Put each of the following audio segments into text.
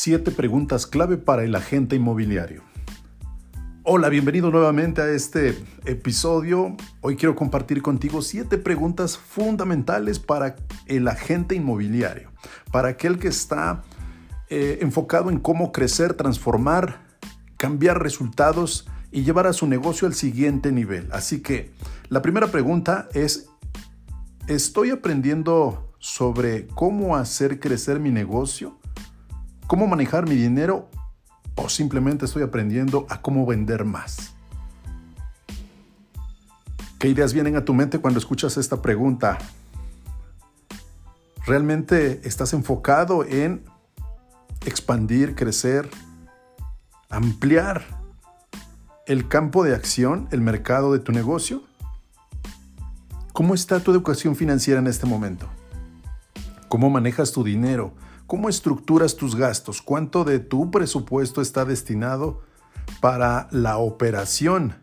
Siete preguntas clave para el agente inmobiliario. Hola, bienvenido nuevamente a este episodio. Hoy quiero compartir contigo siete preguntas fundamentales para el agente inmobiliario, para aquel que está eh, enfocado en cómo crecer, transformar, cambiar resultados y llevar a su negocio al siguiente nivel. Así que la primera pregunta es, ¿estoy aprendiendo sobre cómo hacer crecer mi negocio? Cómo manejar mi dinero o simplemente estoy aprendiendo a cómo vender más. ¿Qué ideas vienen a tu mente cuando escuchas esta pregunta? ¿Realmente estás enfocado en expandir, crecer, ampliar el campo de acción, el mercado de tu negocio? ¿Cómo está tu educación financiera en este momento? ¿Cómo manejas tu dinero? ¿Cómo estructuras tus gastos? ¿Cuánto de tu presupuesto está destinado para la operación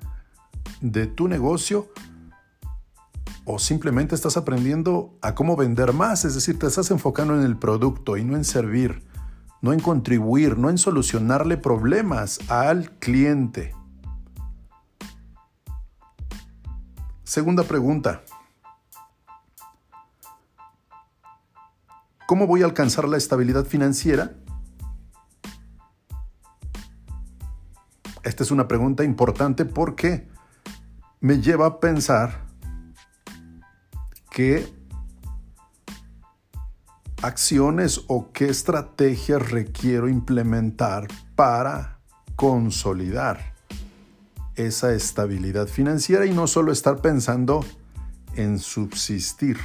de tu negocio? ¿O simplemente estás aprendiendo a cómo vender más? Es decir, te estás enfocando en el producto y no en servir, no en contribuir, no en solucionarle problemas al cliente. Segunda pregunta. ¿Cómo voy a alcanzar la estabilidad financiera? Esta es una pregunta importante porque me lleva a pensar qué acciones o qué estrategias requiero implementar para consolidar esa estabilidad financiera y no solo estar pensando en subsistir.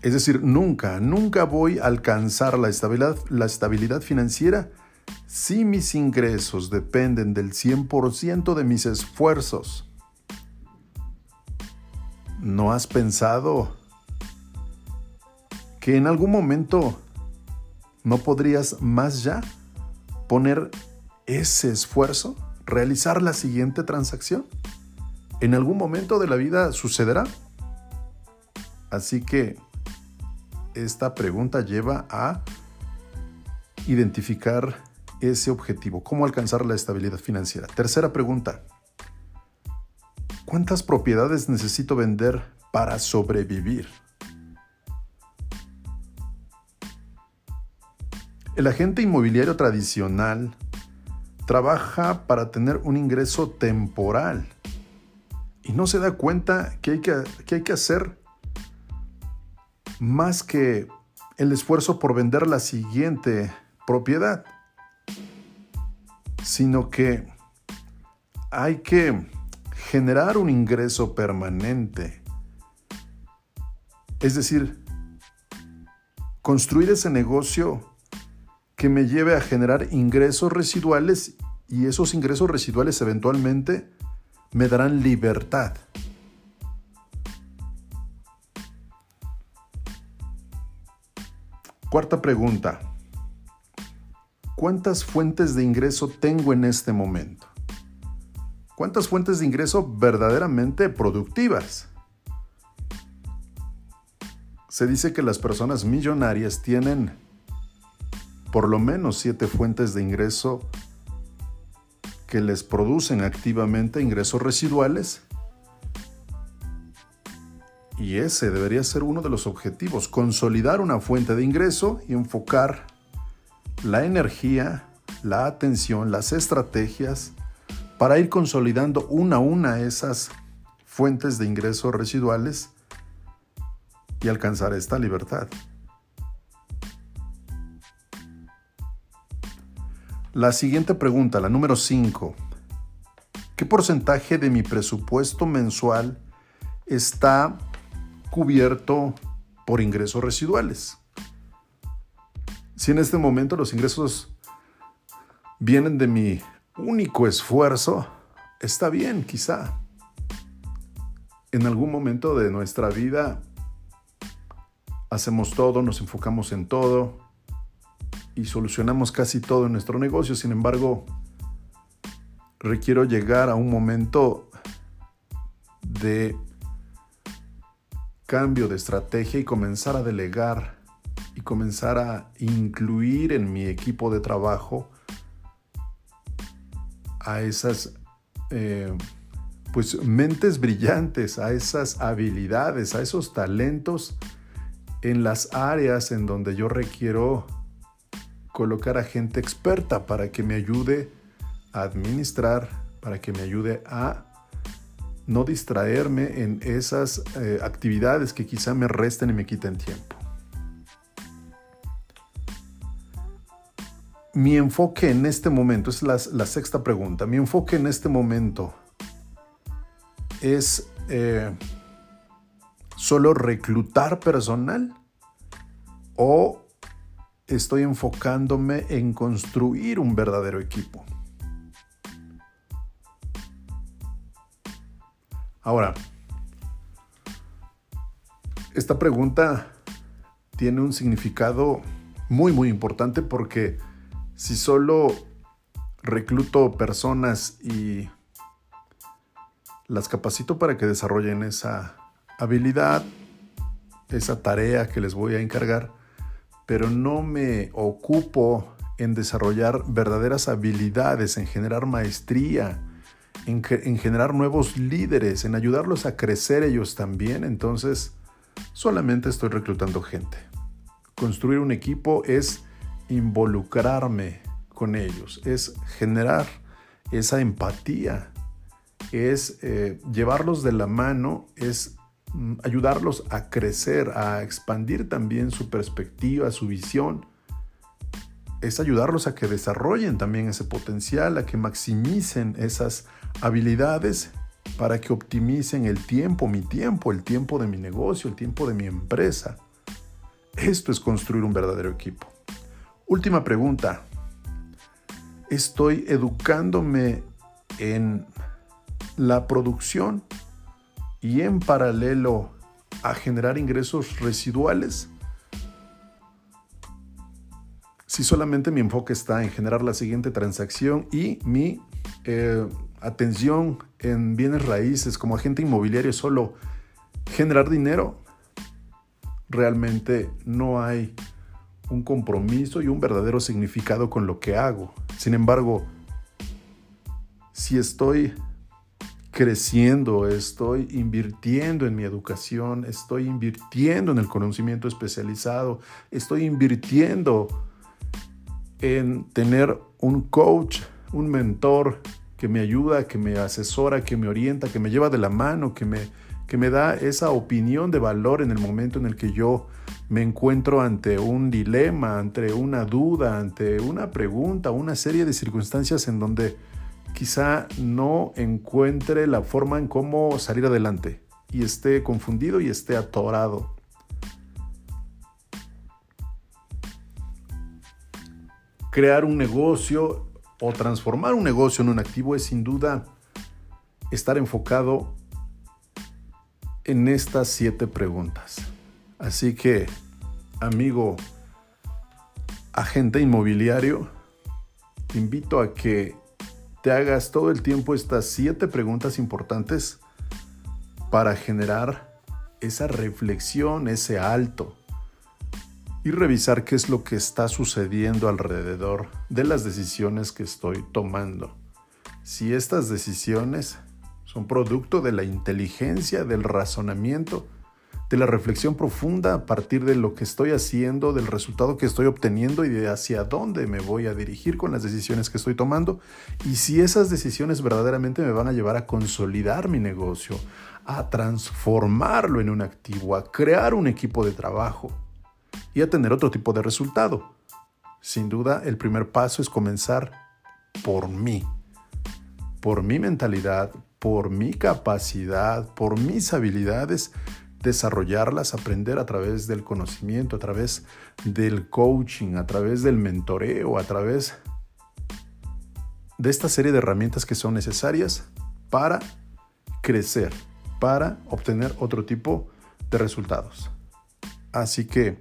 Es decir, nunca, nunca voy a alcanzar la estabilidad, financiera si mis ingresos dependen del 100% de mis esfuerzos. ¿No has pensado que en algún momento no podrías más ya poner ese esfuerzo, realizar la siguiente transacción? En algún momento de la vida sucederá. Así que esta pregunta lleva a identificar ese objetivo, cómo alcanzar la estabilidad financiera. Tercera pregunta, ¿cuántas propiedades necesito vender para sobrevivir? El agente inmobiliario tradicional trabaja para tener un ingreso temporal y no se da cuenta que hay que, que, hay que hacer más que el esfuerzo por vender la siguiente propiedad, sino que hay que generar un ingreso permanente. Es decir, construir ese negocio que me lleve a generar ingresos residuales y esos ingresos residuales eventualmente me darán libertad. Cuarta pregunta. ¿Cuántas fuentes de ingreso tengo en este momento? ¿Cuántas fuentes de ingreso verdaderamente productivas? Se dice que las personas millonarias tienen por lo menos siete fuentes de ingreso que les producen activamente ingresos residuales y ese debería ser uno de los objetivos, consolidar una fuente de ingreso y enfocar la energía, la atención, las estrategias para ir consolidando una a una esas fuentes de ingresos residuales y alcanzar esta libertad. La siguiente pregunta, la número 5. ¿Qué porcentaje de mi presupuesto mensual está cubierto por ingresos residuales. Si en este momento los ingresos vienen de mi único esfuerzo, está bien, quizá. En algún momento de nuestra vida hacemos todo, nos enfocamos en todo y solucionamos casi todo en nuestro negocio. Sin embargo, requiero llegar a un momento de cambio de estrategia y comenzar a delegar y comenzar a incluir en mi equipo de trabajo a esas eh, pues mentes brillantes, a esas habilidades, a esos talentos en las áreas en donde yo requiero colocar a gente experta para que me ayude a administrar, para que me ayude a no distraerme en esas eh, actividades que quizá me resten y me quiten tiempo. Mi enfoque en este momento, es la, sexta pregunta, mi enfoque en este momento es eh, solo reclutar personal o estoy enfocándome en construir un verdadero equipo. Ahora, esta pregunta tiene un significado muy, muy importante porque si solo recluto personas y las capacito para que desarrollen esa habilidad, esa tarea que les voy a encargar, pero no me ocupo en desarrollar verdaderas habilidades, en generar maestría, en, generar nuevos líderes, en ayudarlos a crecer ellos también, entonces solamente estoy reclutando gente. Construir un equipo es involucrarme con ellos, es generar esa empatía, es eh, llevarlos de la mano, es Mm, ayudarlos a crecer, a expandir también su perspectiva, su visión. Es ayudarlos a que desarrollen también ese potencial, a que maximicen esas habilidades para que optimicen el tiempo, mi tiempo, el tiempo de mi negocio, el tiempo de mi empresa. Esto es construir un verdadero equipo. Última pregunta. ¿Estoy educándome en la producción y en paralelo a generar ingresos residuales, si solamente mi enfoque está en generar la siguiente transacción y mi eh, atención en bienes raíces como agente inmobiliario solo generar dinero, realmente no hay un compromiso y un verdadero significado con lo que hago. Sin embargo, si estoy creciendo, estoy invirtiendo en mi educación, estoy invirtiendo en el conocimiento especializado, estoy invirtiendo en tener un coach, un mentor que me ayuda, que me asesora, que me orienta, que me lleva de la mano, que me, que me da esa opinión de valor en el momento en el que yo me encuentro ante un dilema, ante una duda, ante una pregunta, una serie de circunstancias en donde quizá no encuentre la forma en cómo salir adelante y esté confundido y esté atorado. Crear un negocio o transformar un negocio en un activo es sin duda estar enfocado en estas siete preguntas. Así que, amigo agente inmobiliario, te invito a que te hagas todo el tiempo estas siete preguntas importantes para generar esa reflexión, ese alto y revisar qué es lo que está sucediendo alrededor de las decisiones que estoy tomando. Si estas decisiones son producto de la inteligencia, del razonamiento, de la reflexión profunda a partir de lo que estoy haciendo, del resultado que estoy obteniendo y de hacia dónde me voy a dirigir con las decisiones que estoy tomando y si esas decisiones verdaderamente me van a llevar a consolidar mi negocio, a transformarlo en un activo, a crear un equipo de trabajo y a tener otro tipo de resultado. Sin duda, el primer paso es comenzar por mí, por mi mentalidad, por mi capacidad, por mis habilidades desarrollarlas, aprender a través del conocimiento, a través del coaching, a través del mentoreo, a través de esta serie de herramientas que son necesarias para crecer, para obtener otro tipo de resultados. Así que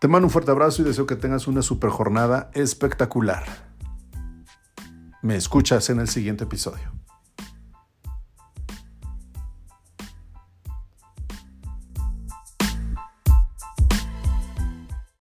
te mando un fuerte abrazo y deseo que tengas una super jornada espectacular. Me escuchas en el siguiente episodio.